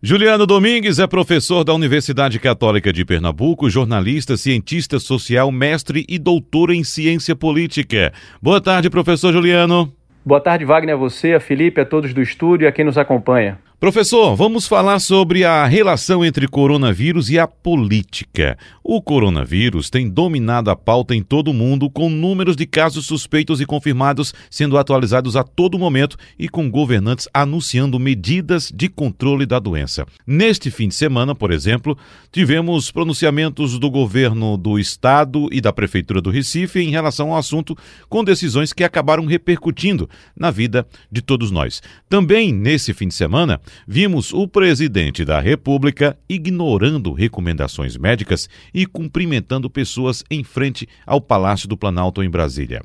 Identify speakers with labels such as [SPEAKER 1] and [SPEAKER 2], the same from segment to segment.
[SPEAKER 1] Juliano Domingues é professor da Universidade Católica de Pernambuco, jornalista, cientista social, mestre e doutor em ciência política. Boa tarde, professor Juliano.
[SPEAKER 2] Boa tarde, Wagner, a você, a Felipe, a todos do estúdio e a quem nos acompanha.
[SPEAKER 1] Professor, vamos falar sobre a relação entre coronavírus e a política. O coronavírus tem dominado a pauta em todo o mundo, com números de casos suspeitos e confirmados sendo atualizados a todo momento e com governantes anunciando medidas de controle da doença. Neste fim de semana, por exemplo, tivemos pronunciamentos do governo do estado e da prefeitura do Recife em relação ao assunto, com decisões que acabaram repercutindo na vida de todos nós. Também nesse fim de semana, vimos o presidente da República ignorando recomendações médicas e cumprimentando pessoas em frente ao Palácio do Planalto em Brasília.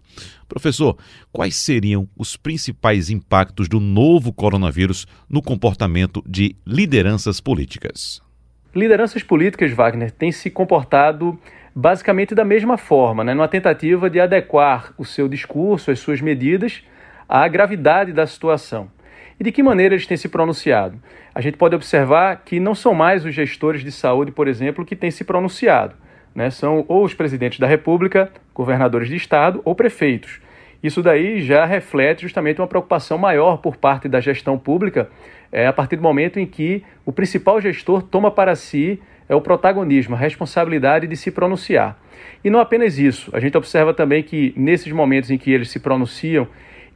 [SPEAKER 1] Professor, quais seriam os principais impactos do novo coronavírus no comportamento de lideranças políticas?
[SPEAKER 2] Lideranças políticas, Wagner, têm se comportado basicamente da mesma forma, né, numa tentativa de adequar o seu discurso, as suas medidas à gravidade da situação. De que maneira eles têm se pronunciado? A gente pode observar que não são mais os gestores de saúde, por exemplo, que têm se pronunciado. Né? São ou os presidentes da República, governadores de Estado ou prefeitos. Isso daí já reflete justamente uma preocupação maior por parte da gestão pública, é, a partir do momento em que o principal gestor toma para si é o protagonismo, a responsabilidade de se pronunciar. E não apenas isso, a gente observa também que nesses momentos em que eles se pronunciam,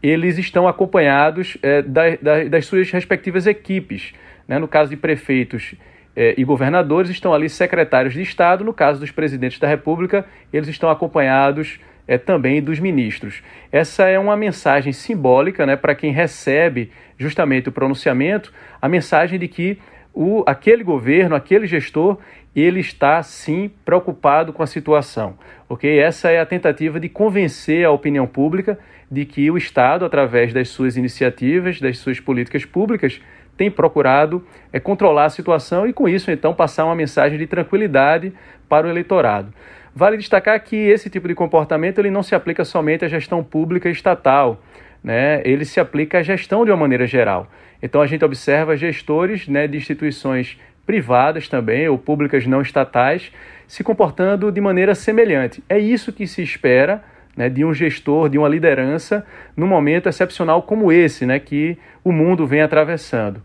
[SPEAKER 2] eles estão acompanhados é, da, da, das suas respectivas equipes. Né? No caso de prefeitos é, e governadores, estão ali secretários de Estado. No caso dos presidentes da República, eles estão acompanhados é, também dos ministros. Essa é uma mensagem simbólica né, para quem recebe justamente o pronunciamento, a mensagem de que o, aquele governo, aquele gestor, ele está sim preocupado com a situação. Ok? Essa é a tentativa de convencer a opinião pública de que o Estado, através das suas iniciativas, das suas políticas públicas, tem procurado é, controlar a situação e, com isso, então, passar uma mensagem de tranquilidade para o eleitorado. Vale destacar que esse tipo de comportamento ele não se aplica somente à gestão pública estatal, né? ele se aplica à gestão de uma maneira geral. Então, a gente observa gestores né, de instituições privadas também, ou públicas não estatais, se comportando de maneira semelhante. É isso que se espera né, de um gestor, de uma liderança, num momento excepcional como esse, né, que o mundo vem atravessando.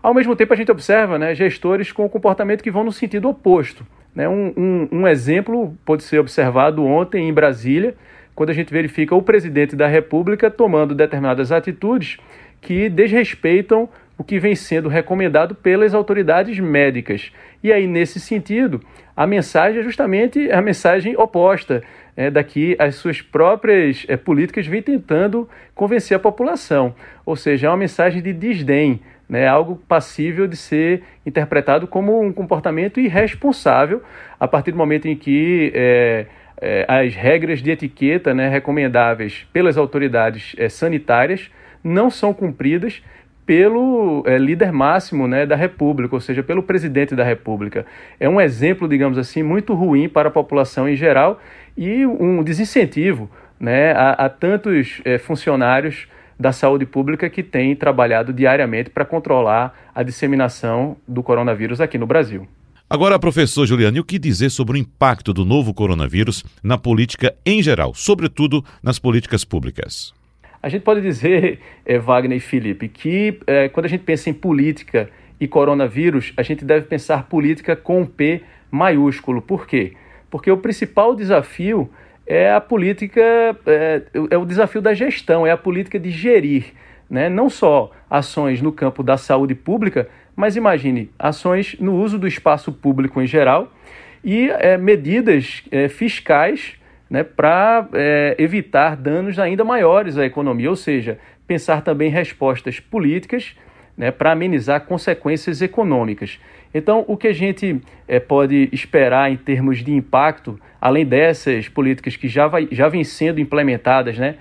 [SPEAKER 2] Ao mesmo tempo, a gente observa né, gestores com comportamento que vão no sentido oposto. Né? Um, um, um exemplo pode ser observado ontem em Brasília, quando a gente verifica o presidente da República tomando determinadas atitudes que desrespeitam o que vem sendo recomendado pelas autoridades médicas. E aí, nesse sentido, a mensagem é justamente a mensagem oposta, é, daqui as suas próprias é, políticas vêm tentando convencer a população. Ou seja, é uma mensagem de desdém, né, algo passível de ser interpretado como um comportamento irresponsável a partir do momento em que é, é, as regras de etiqueta né, recomendáveis pelas autoridades é, sanitárias não são cumpridas pelo é, líder máximo né, da República, ou seja, pelo presidente da República. É um exemplo, digamos assim, muito ruim para a população em geral e um desincentivo né, a, a tantos é, funcionários da saúde pública que têm trabalhado diariamente para controlar a disseminação do coronavírus aqui no Brasil.
[SPEAKER 1] Agora, professor Juliano, e o que dizer sobre o impacto do novo coronavírus na política em geral, sobretudo nas políticas públicas?
[SPEAKER 2] A gente pode dizer, é, Wagner e Felipe, que é, quando a gente pensa em política e coronavírus, a gente deve pensar política com P maiúsculo. Por quê? Porque o principal desafio é a política, é, é o desafio da gestão, é a política de gerir. Né? Não só ações no campo da saúde pública, mas imagine ações no uso do espaço público em geral e medidas fiscais né, para é, evitar danos ainda maiores à economia, ou seja, pensar também respostas políticas né, para amenizar consequências econômicas. Então, o que a gente é, pode esperar em termos de impacto, além dessas políticas que já, vai, já vêm sendo implementadas, né,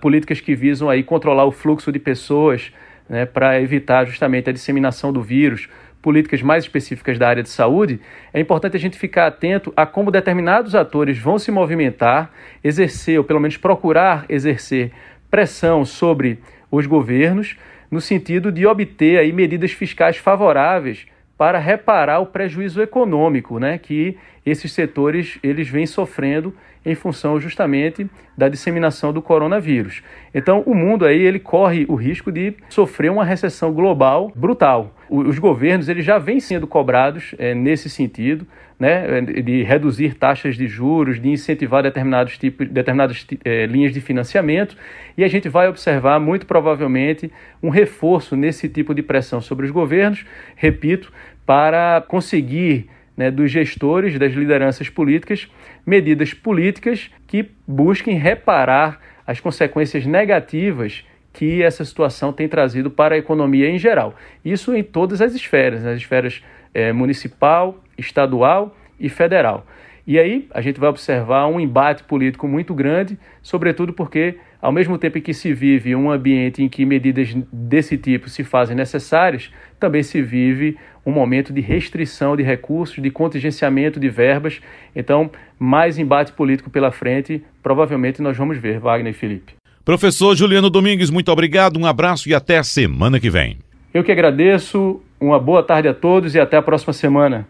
[SPEAKER 2] políticas que visam aí controlar o fluxo de pessoas né, para evitar justamente a disseminação do vírus, políticas mais específicas da área de saúde, é importante a gente ficar atento a como determinados atores vão se movimentar, exercer, ou pelo menos procurar exercer pressão sobre os governos, no sentido de obter aí medidas fiscais favoráveis para reparar o prejuízo econômico né, que esses setores eles vêm sofrendo em função justamente da disseminação do coronavírus. Então, o mundo aí ele corre o risco de sofrer uma recessão global brutal. Os governos eles já vêm sendo cobrados é, nesse sentido, né, de reduzir taxas de juros, de incentivar determinados tipos, determinadas é, linhas de financiamento, e a gente vai observar muito provavelmente um reforço nesse tipo de pressão sobre os governos, repito, para conseguir né, dos gestores, das lideranças políticas, medidas políticas que busquem reparar as consequências negativas que essa situação tem trazido para a economia em geral. Isso em todas as esferas, nas esferas é, municipal, estadual e federal. E aí a gente vai observar um embate político muito grande, sobretudo porque, ao mesmo tempo que se vive um ambiente em que medidas desse tipo se fazem necessárias, também se vive um momento de restrição de recursos, de contingenciamento de verbas. Então, mais embate político pela frente, provavelmente nós vamos ver, Wagner e Felipe.
[SPEAKER 1] Professor Juliano Domingues, muito obrigado, um abraço e até a semana que vem.
[SPEAKER 2] Eu que agradeço, uma boa tarde a todos e até a próxima semana.